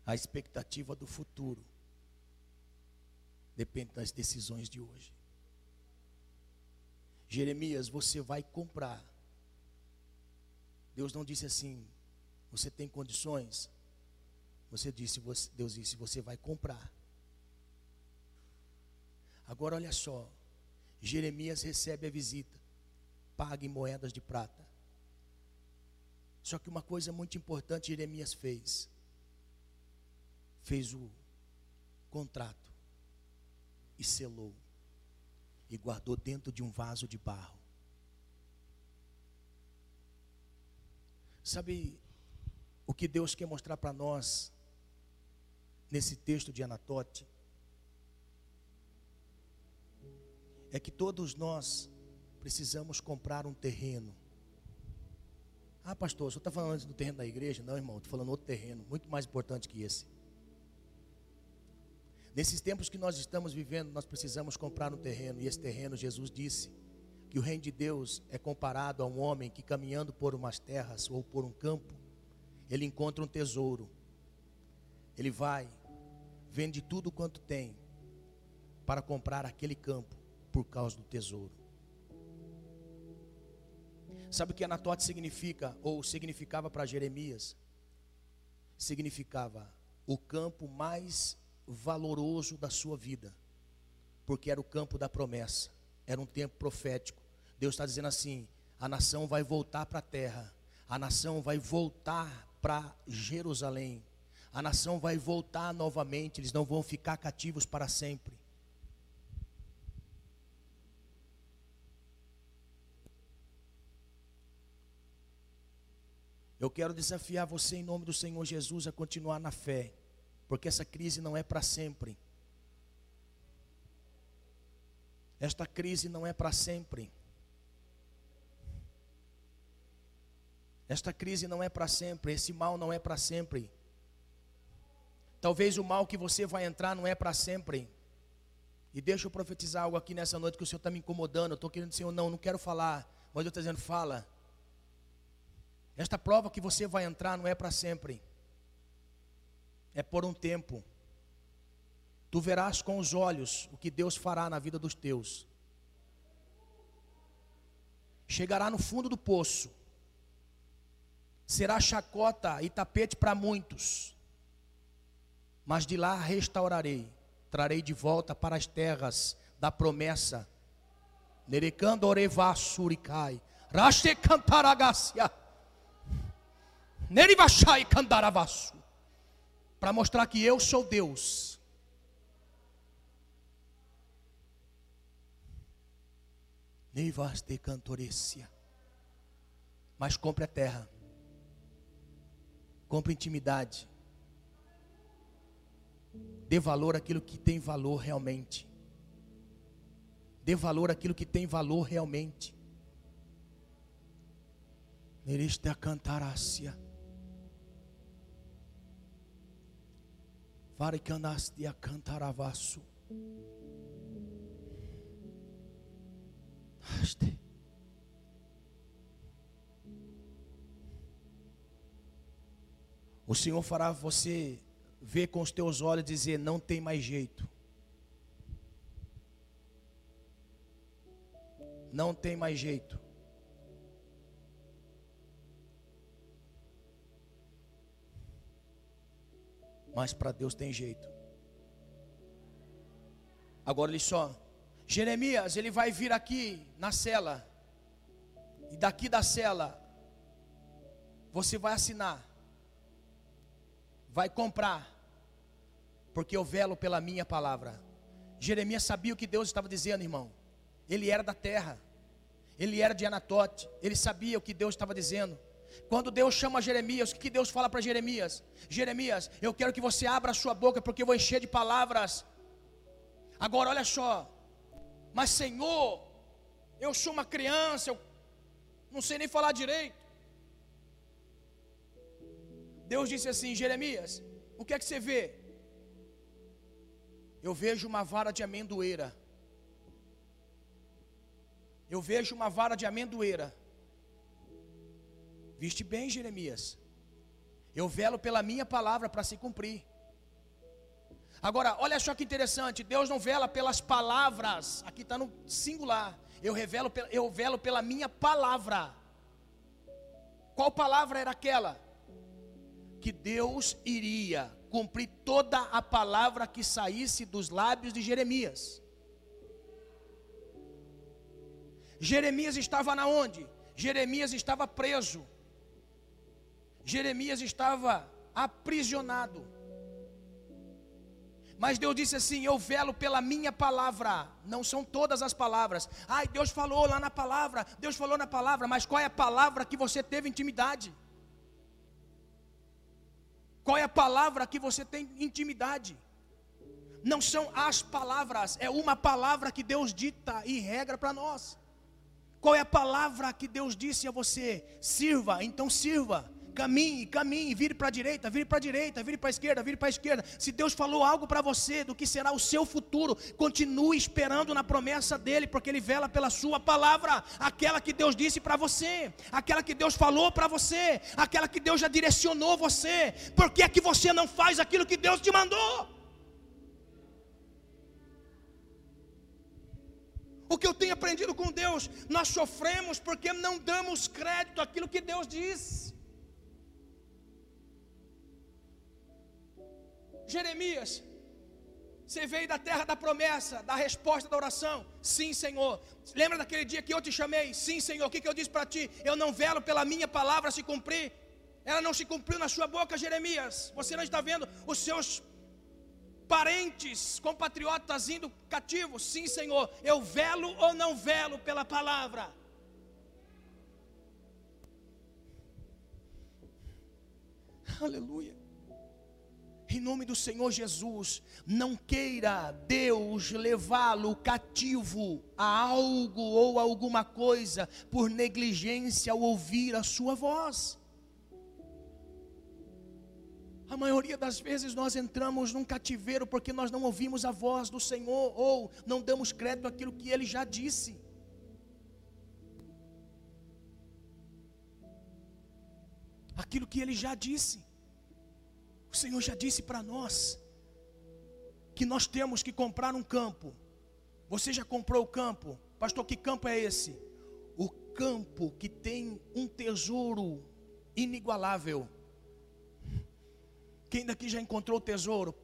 A expectativa do futuro depende das decisões de hoje. Jeremias, você vai comprar. Deus não disse assim, você tem condições? Você disse, Deus disse, você vai comprar. Agora olha só, Jeremias recebe a visita, paga em moedas de prata. Só que uma coisa muito importante Jeremias fez. Fez o contrato e selou e guardou dentro de um vaso de barro. Sabe o que Deus quer mostrar para nós nesse texto de Anatote? É que todos nós precisamos comprar um terreno. Ah, pastor, o senhor está falando antes do terreno da igreja? Não, irmão, estou falando outro terreno, muito mais importante que esse. Nesses tempos que nós estamos vivendo, nós precisamos comprar um terreno, e esse terreno, Jesus disse, que o reino de Deus é comparado a um homem que caminhando por umas terras ou por um campo, ele encontra um tesouro. Ele vai, vende tudo quanto tem para comprar aquele campo por causa do tesouro. Sabe o que Anatote significa, ou significava para Jeremias? Significava o campo mais valoroso da sua vida, porque era o campo da promessa, era um tempo profético. Deus está dizendo assim: a nação vai voltar para a terra, a nação vai voltar para Jerusalém, a nação vai voltar novamente, eles não vão ficar cativos para sempre. Eu quero desafiar você em nome do Senhor Jesus a continuar na fé porque essa crise não é para sempre. Esta crise não é para sempre. Esta crise não é para sempre, esse mal não é para sempre. Talvez o mal que você vai entrar não é para sempre. E deixa eu profetizar algo aqui nessa noite que o Senhor está me incomodando. Eu estou querendo dizer, não, não quero falar. Mas eu estou dizendo, fala. Esta prova que você vai entrar não é para sempre é por um tempo. Tu verás com os olhos o que Deus fará na vida dos teus. Chegará no fundo do poço. Será chacota e tapete para muitos. Mas de lá restaurarei. Trarei de volta para as terras da promessa. Nerecando orevá suricai. Raste cantaragacia. Nerivachai candaravasu para mostrar que eu sou Deus. Neivas de cantorecia. Mas compre a terra. Compre intimidade. Dê valor àquilo que tem valor realmente. Dê valor àquilo que tem valor realmente. Neriste a cantarácia. Varikanastia cantaravasso. Haste. O Senhor fará você ver com os teus olhos e dizer: não tem mais jeito. Não tem mais jeito. Mas para Deus tem jeito. Agora ele só. Jeremias, ele vai vir aqui na cela. E daqui da cela, você vai assinar. Vai comprar. Porque eu velo pela minha palavra. Jeremias sabia o que Deus estava dizendo, irmão. Ele era da terra. Ele era de Anatote. Ele sabia o que Deus estava dizendo. Quando Deus chama Jeremias, o que Deus fala para Jeremias? Jeremias, eu quero que você abra a sua boca, porque eu vou encher de palavras. Agora, olha só, mas Senhor, eu sou uma criança, eu não sei nem falar direito. Deus disse assim: Jeremias, o que é que você vê? Eu vejo uma vara de amendoeira. Eu vejo uma vara de amendoeira Ouviste bem, Jeremias. Eu velo pela minha palavra para se cumprir. Agora, olha só que interessante, Deus não vela pelas palavras, aqui está no singular. Eu revelo, eu velo pela minha palavra. Qual palavra era aquela? Que Deus iria cumprir toda a palavra que saísse dos lábios de Jeremias. Jeremias estava na onde? Jeremias estava preso. Jeremias estava aprisionado. Mas Deus disse assim: Eu velo pela minha palavra. Não são todas as palavras. Ai, Deus falou lá na palavra. Deus falou na palavra. Mas qual é a palavra que você teve intimidade? Qual é a palavra que você tem intimidade? Não são as palavras, é uma palavra que Deus dita e regra para nós. Qual é a palavra que Deus disse a você? Sirva, então sirva. Caminhe, caminhe, vire para a direita, vire para a direita, vire para a esquerda, vire para a esquerda. Se Deus falou algo para você do que será o seu futuro, continue esperando na promessa dele, porque ele vela pela sua palavra, aquela que Deus disse para você, aquela que Deus falou para você, aquela que Deus já direcionou você. Por que é que você não faz aquilo que Deus te mandou? O que eu tenho aprendido com Deus, nós sofremos porque não damos crédito àquilo que Deus diz. Jeremias, você veio da terra da promessa, da resposta da oração? Sim, Senhor. Lembra daquele dia que eu te chamei? Sim, Senhor. O que, que eu disse para ti? Eu não velo pela minha palavra se cumprir. Ela não se cumpriu na sua boca, Jeremias. Você não está vendo os seus parentes, compatriotas indo cativos? Sim, Senhor. Eu velo ou não velo pela palavra? Aleluia. Em nome do Senhor Jesus, não queira Deus levá-lo cativo a algo ou alguma coisa por negligência ao ouvir a sua voz. A maioria das vezes nós entramos num cativeiro porque nós não ouvimos a voz do Senhor ou não damos crédito àquilo que ele já disse. Aquilo que ele já disse. O Senhor já disse para nós que nós temos que comprar um campo. Você já comprou o campo? Pastor, que campo é esse? O campo que tem um tesouro inigualável. Quem daqui já encontrou o tesouro?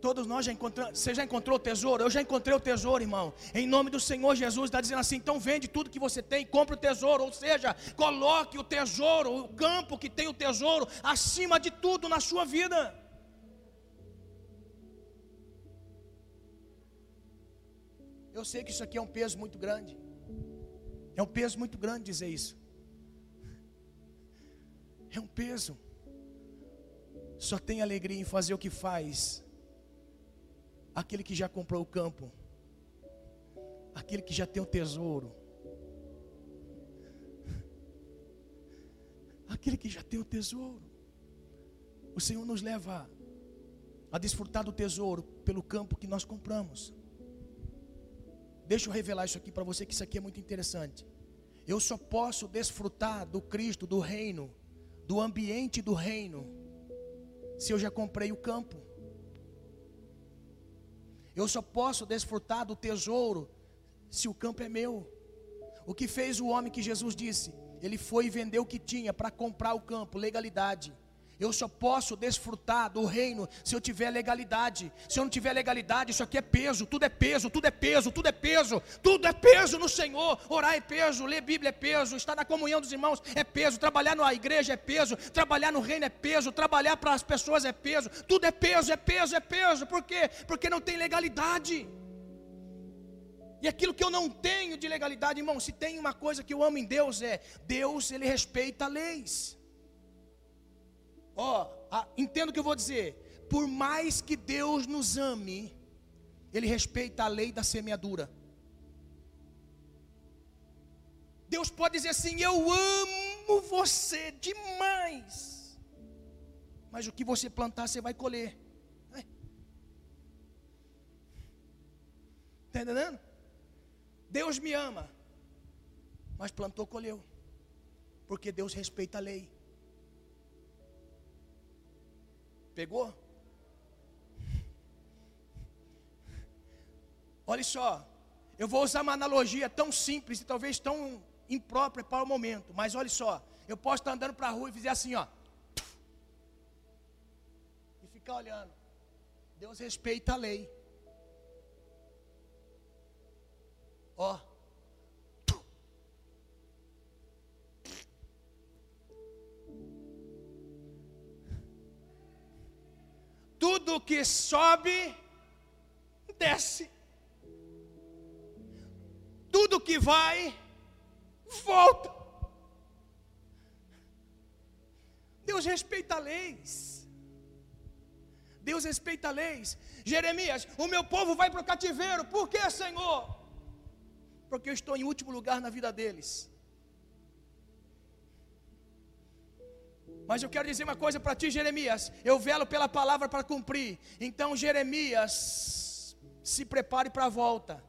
Todos nós já encontramos. Você já encontrou o tesouro? Eu já encontrei o tesouro, irmão. Em nome do Senhor Jesus, está dizendo assim: então vende tudo que você tem, compre o tesouro. Ou seja, coloque o tesouro, o campo que tem o tesouro, acima de tudo na sua vida. Eu sei que isso aqui é um peso muito grande. É um peso muito grande dizer isso. É um peso. Só tem alegria em fazer o que faz aquele que já comprou o campo, aquele que já tem o tesouro, aquele que já tem o tesouro. O Senhor nos leva a desfrutar do tesouro pelo campo que nós compramos. Deixa eu revelar isso aqui para você, que isso aqui é muito interessante. Eu só posso desfrutar do Cristo, do reino, do ambiente do reino, se eu já comprei o campo. Eu só posso desfrutar do tesouro se o campo é meu. O que fez o homem que Jesus disse? Ele foi e vendeu o que tinha para comprar o campo, legalidade. Eu só posso desfrutar do reino se eu tiver legalidade. Se eu não tiver legalidade, isso aqui é peso, tudo é peso, tudo é peso, tudo é peso, tudo é peso no Senhor. Orar é peso, ler Bíblia é peso, estar na comunhão dos irmãos é peso, trabalhar na igreja é peso, trabalhar no reino é peso, trabalhar para as pessoas é peso, tudo é peso, é peso, é peso. Por quê? Porque não tem legalidade. E aquilo que eu não tenho de legalidade, irmão, se tem uma coisa que eu amo em Deus é Deus, ele respeita leis. Ó, entendo o que eu vou dizer. Por mais que Deus nos ame, Ele respeita a lei da semeadura. Deus pode dizer assim: Eu amo você demais. Mas o que você plantar, você vai colher. Está entendendo? Deus me ama, mas plantou, colheu. Porque Deus respeita a lei. Pegou? Olha só, eu vou usar uma analogia tão simples e talvez tão imprópria para o momento, mas olha só, eu posso estar andando para a rua e fizer assim, ó, e ficar olhando. Deus respeita a lei. Ó. Tudo que sobe, desce. Tudo que vai, volta. Deus respeita leis. Deus respeita leis. Jeremias, o meu povo vai para o cativeiro. Por que, Senhor? Porque eu estou em último lugar na vida deles. Mas eu quero dizer uma coisa para ti, Jeremias. Eu velo pela palavra para cumprir. Então, Jeremias, se prepare para a volta.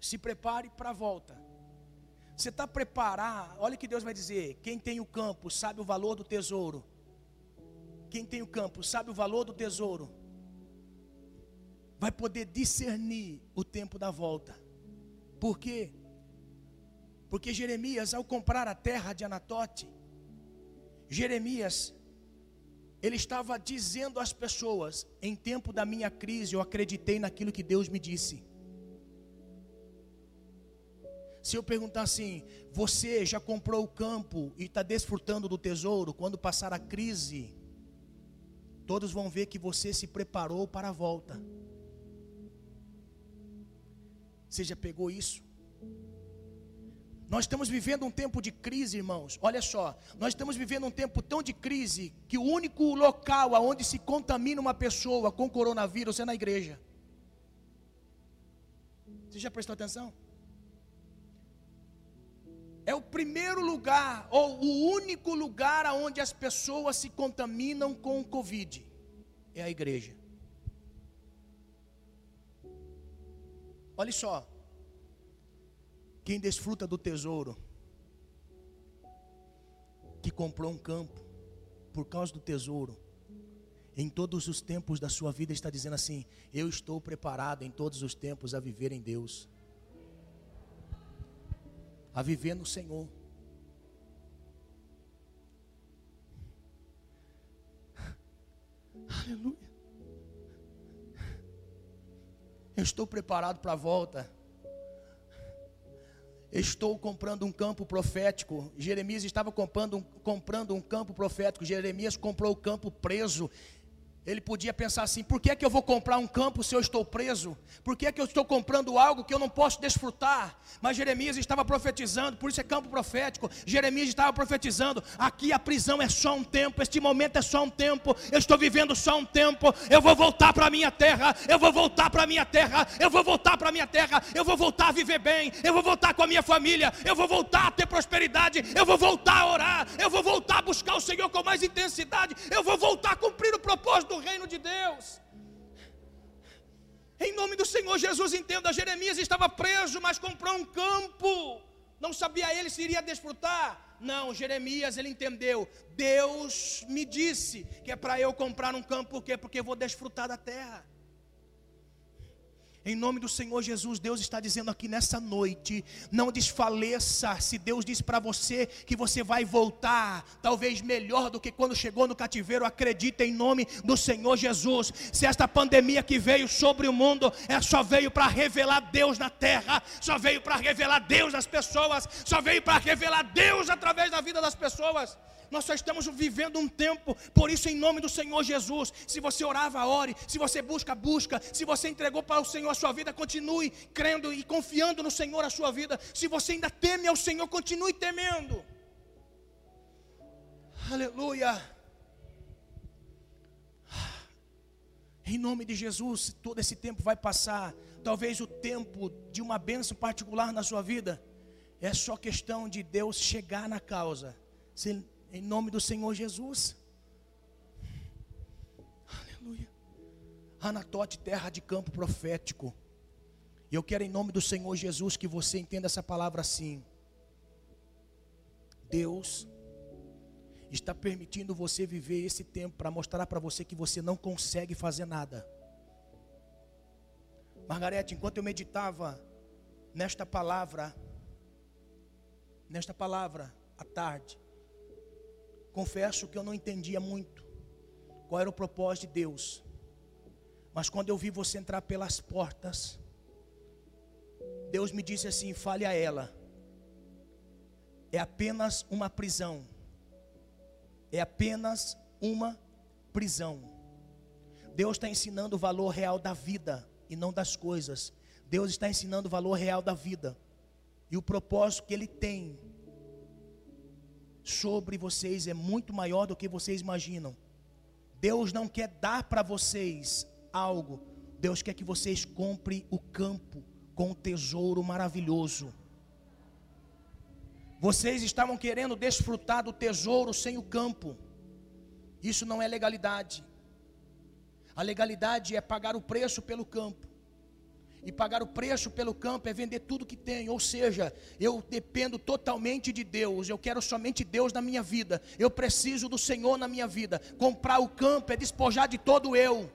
Se prepare para a volta. Você está preparado? Olha o que Deus vai dizer: quem tem o campo sabe o valor do tesouro. Quem tem o campo sabe o valor do tesouro. Vai poder discernir o tempo da volta. Por quê? Porque Jeremias, ao comprar a terra de Anatote, Jeremias, ele estava dizendo às pessoas: em tempo da minha crise, eu acreditei naquilo que Deus me disse. Se eu perguntar assim, você já comprou o campo e está desfrutando do tesouro, quando passar a crise, todos vão ver que você se preparou para a volta. Você já pegou isso? Nós estamos vivendo um tempo de crise, irmãos. Olha só, nós estamos vivendo um tempo tão de crise que o único local aonde se contamina uma pessoa com coronavírus é na igreja. Você já prestou atenção? É o primeiro lugar, ou o único lugar aonde as pessoas se contaminam com o Covid. É a igreja. Olha só, quem desfruta do tesouro, que comprou um campo por causa do tesouro, em todos os tempos da sua vida está dizendo assim: Eu estou preparado em todos os tempos a viver em Deus, a viver no Senhor. (laughs) Aleluia. Eu estou preparado para a volta. Estou comprando um campo profético. Jeremias estava comprando um, comprando um campo profético. Jeremias comprou o campo preso. Ele podia pensar assim: por que é que eu vou comprar um campo se eu estou preso? Por que é que eu estou comprando algo que eu não posso desfrutar? Mas Jeremias estava profetizando, por isso é campo profético. Jeremias estava profetizando: aqui a prisão é só um tempo, este momento é só um tempo, eu estou vivendo só um tempo. Eu vou voltar para a minha terra, eu vou voltar para a minha terra, eu vou voltar para a minha terra, eu vou voltar a viver bem, eu vou voltar com a minha família, eu vou voltar a ter prosperidade, eu vou voltar a orar, eu vou voltar a buscar o Senhor com mais intensidade, eu vou voltar a cumprir o propósito do reino de Deus. Em nome do Senhor Jesus, entenda: Jeremias estava preso, mas comprou um campo. Não sabia ele se iria desfrutar. Não, Jeremias ele entendeu. Deus me disse que é para eu comprar um campo, por quê? Porque eu vou desfrutar da terra. Em nome do Senhor Jesus, Deus está dizendo aqui nessa noite: não desfaleça. Se Deus disse para você que você vai voltar, talvez melhor do que quando chegou no cativeiro, acredita em nome do Senhor Jesus. Se esta pandemia que veio sobre o mundo, é só veio para revelar Deus na terra, só veio para revelar Deus nas pessoas, só veio para revelar Deus através da vida das pessoas. Nós só estamos vivendo um tempo, por isso, em nome do Senhor Jesus, se você orava, ore, se você busca, busca, se você entregou para o Senhor a sua vida, continue crendo e confiando no Senhor a sua vida. Se você ainda teme ao Senhor, continue temendo. Aleluia. Em nome de Jesus, todo esse tempo vai passar. Talvez o tempo de uma bênção particular na sua vida. É só questão de Deus chegar na causa. Se em nome do Senhor Jesus. Aleluia. Anatote, terra de campo profético. E eu quero, em nome do Senhor Jesus, que você entenda essa palavra assim. Deus está permitindo você viver esse tempo para mostrar para você que você não consegue fazer nada. Margarete, enquanto eu meditava nesta palavra, nesta palavra à tarde, confesso que eu não entendia muito qual era o propósito de Deus. Mas quando eu vi você entrar pelas portas, Deus me disse assim: fale a ela. É apenas uma prisão. É apenas uma prisão. Deus está ensinando o valor real da vida e não das coisas. Deus está ensinando o valor real da vida e o propósito que Ele tem sobre vocês é muito maior do que vocês imaginam. Deus não quer dar para vocês algo, Deus quer que vocês comprem o campo com um tesouro maravilhoso. Vocês estavam querendo desfrutar do tesouro sem o campo. Isso não é legalidade. A legalidade é pagar o preço pelo campo. E pagar o preço pelo campo é vender tudo que tem. Ou seja, eu dependo totalmente de Deus. Eu quero somente Deus na minha vida. Eu preciso do Senhor na minha vida. Comprar o campo é despojar de todo eu,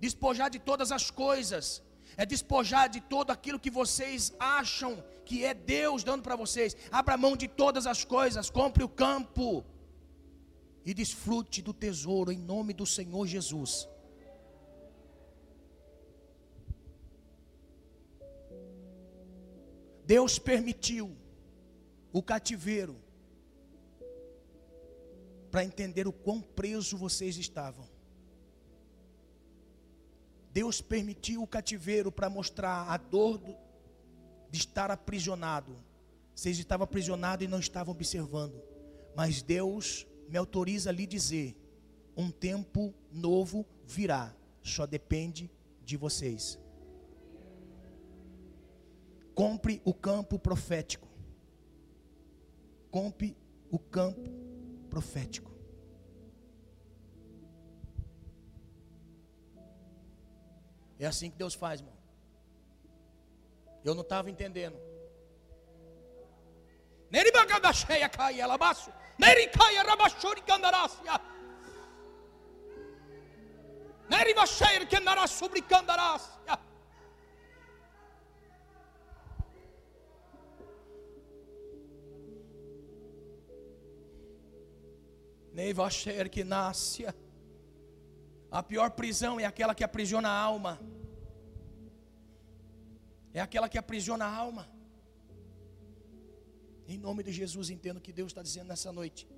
despojar de todas as coisas é despojar de todo aquilo que vocês acham que é Deus dando para vocês. Abra mão de todas as coisas, compre o campo e desfrute do tesouro em nome do Senhor Jesus. Deus permitiu o cativeiro para entender o quão preso vocês estavam. Deus permitiu o cativeiro para mostrar a dor do, de estar aprisionado. Vocês estavam aprisionados e não estavam observando. Mas Deus me autoriza a lhe dizer: um tempo novo virá, só depende de vocês. Compre o campo profético. Compre o campo profético. É assim que Deus faz, irmão. Eu não estava entendendo. Neri bagada cheia caia alabaço. Neri caia rabachori candarácia. Neri vacheir que andará sobre candarácia. Que nasce. A pior prisão é aquela que aprisiona a alma. É aquela que aprisiona a alma. Em nome de Jesus, entendo o que Deus está dizendo nessa noite.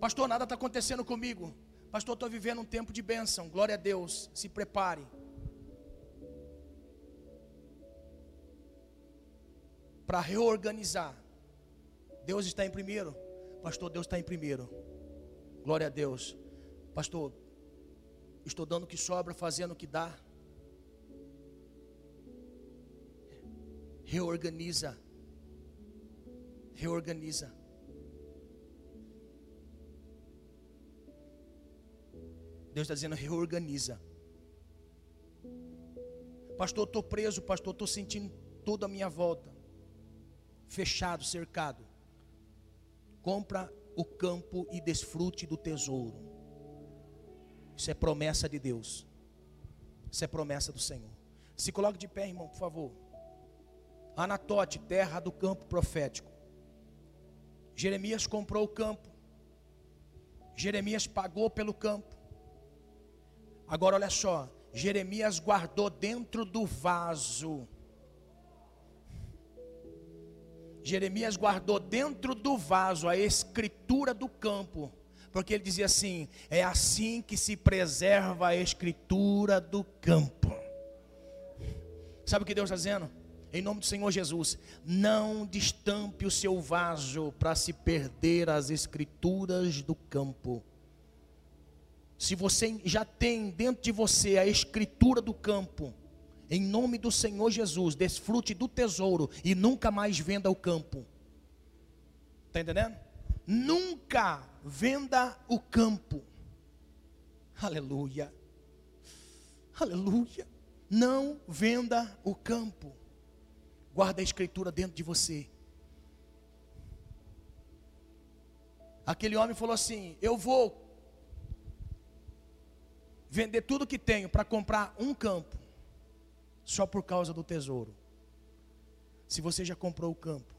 Pastor, nada está acontecendo comigo. Pastor, estou vivendo um tempo de bênção. Glória a Deus. Se prepare. Para reorganizar. Deus está em primeiro. Pastor, Deus está em primeiro. Glória a Deus. Pastor, estou dando o que sobra, fazendo o que dá. Reorganiza. Reorganiza. Deus está dizendo: reorganiza. Pastor, estou preso, pastor, estou sentindo toda a minha volta. Fechado, cercado. Compra o campo e desfrute do tesouro. Isso é promessa de Deus. Isso é promessa do Senhor. Se coloque de pé, irmão, por favor. Anatote, terra do campo profético. Jeremias comprou o campo. Jeremias pagou pelo campo. Agora olha só, Jeremias guardou dentro do vaso Jeremias guardou dentro do vaso a escritura do campo, porque ele dizia assim: é assim que se preserva a escritura do campo. Sabe o que Deus está dizendo? Em nome do Senhor Jesus, não destampe o seu vaso para se perder as escrituras do campo. Se você já tem dentro de você a escritura do campo, em nome do Senhor Jesus, desfrute do tesouro e nunca mais venda o campo. Está entendendo? Nunca venda o campo. Aleluia. Aleluia. Não venda o campo. Guarda a escritura dentro de você. Aquele homem falou assim: Eu vou vender tudo que tenho para comprar um campo só por causa do tesouro. Se você já comprou o campo,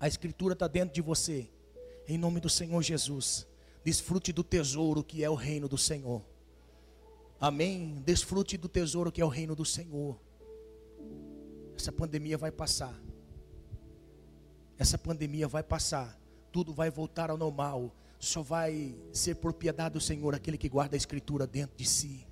a escritura está dentro de você, em nome do Senhor Jesus, desfrute do tesouro que é o reino do Senhor. Amém? Desfrute do tesouro que é o reino do Senhor. Essa pandemia vai passar. Essa pandemia vai passar. Tudo vai voltar ao normal. Só vai ser propriedade do Senhor aquele que guarda a Escritura dentro de si.